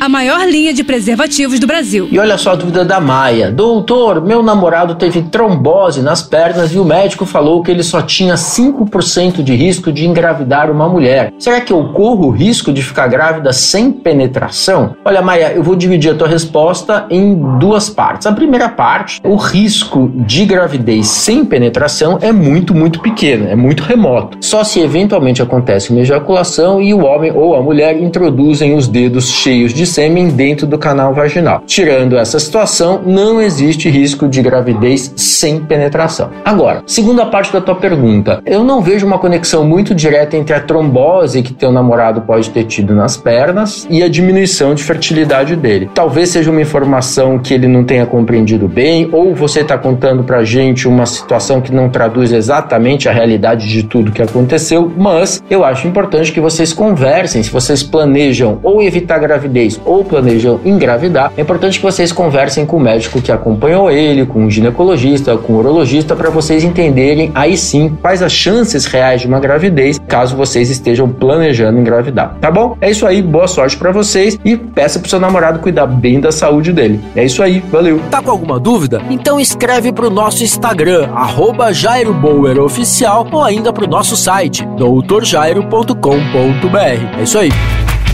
a maior linha de preservativos do Brasil. E olha só a dúvida da Maia. Doutor, meu namorado teve trombose nas pernas e o médico falou que ele só tinha 5% de risco de engravidar uma mulher. Será que eu corro o risco de ficar grávida sem penetração? Olha, Maia, eu vou dividir a tua resposta em duas partes. A primeira parte, o risco de gravidez sem penetração é muito, muito pequeno, é muito remoto. Só se eventualmente acontece uma ejaculação e o homem ou a mulher introduzem os dedos cheios de sêmen dentro do canal vaginal. Tirando essa situação, não existe risco de gravidez sem penetração. Agora, segunda parte da tua pergunta, eu não vejo uma conexão muito direta entre a trombose que teu namorado pode ter tido nas pernas e a diminuição de fertilidade dele. Talvez seja uma informação que ele não tenha compreendido bem, ou você está contando pra gente uma situação que não traduz exatamente a realidade de tudo que aconteceu, mas eu acho importante que vocês conversem se vocês planejam ou evitar gravidez ou planejam engravidar, é importante que vocês conversem com o médico que acompanhou ele, com o ginecologista, com o urologista, para vocês entenderem aí sim quais as chances reais de uma gravidez, caso vocês estejam planejando engravidar, tá bom? É isso aí, boa sorte para vocês e peça pro seu namorado cuidar bem da saúde dele. É isso aí, valeu. Tá com alguma dúvida? Então escreve pro nosso Instagram, arroba Oficial, ou ainda pro nosso site, doutorjairo.com.br. É isso aí.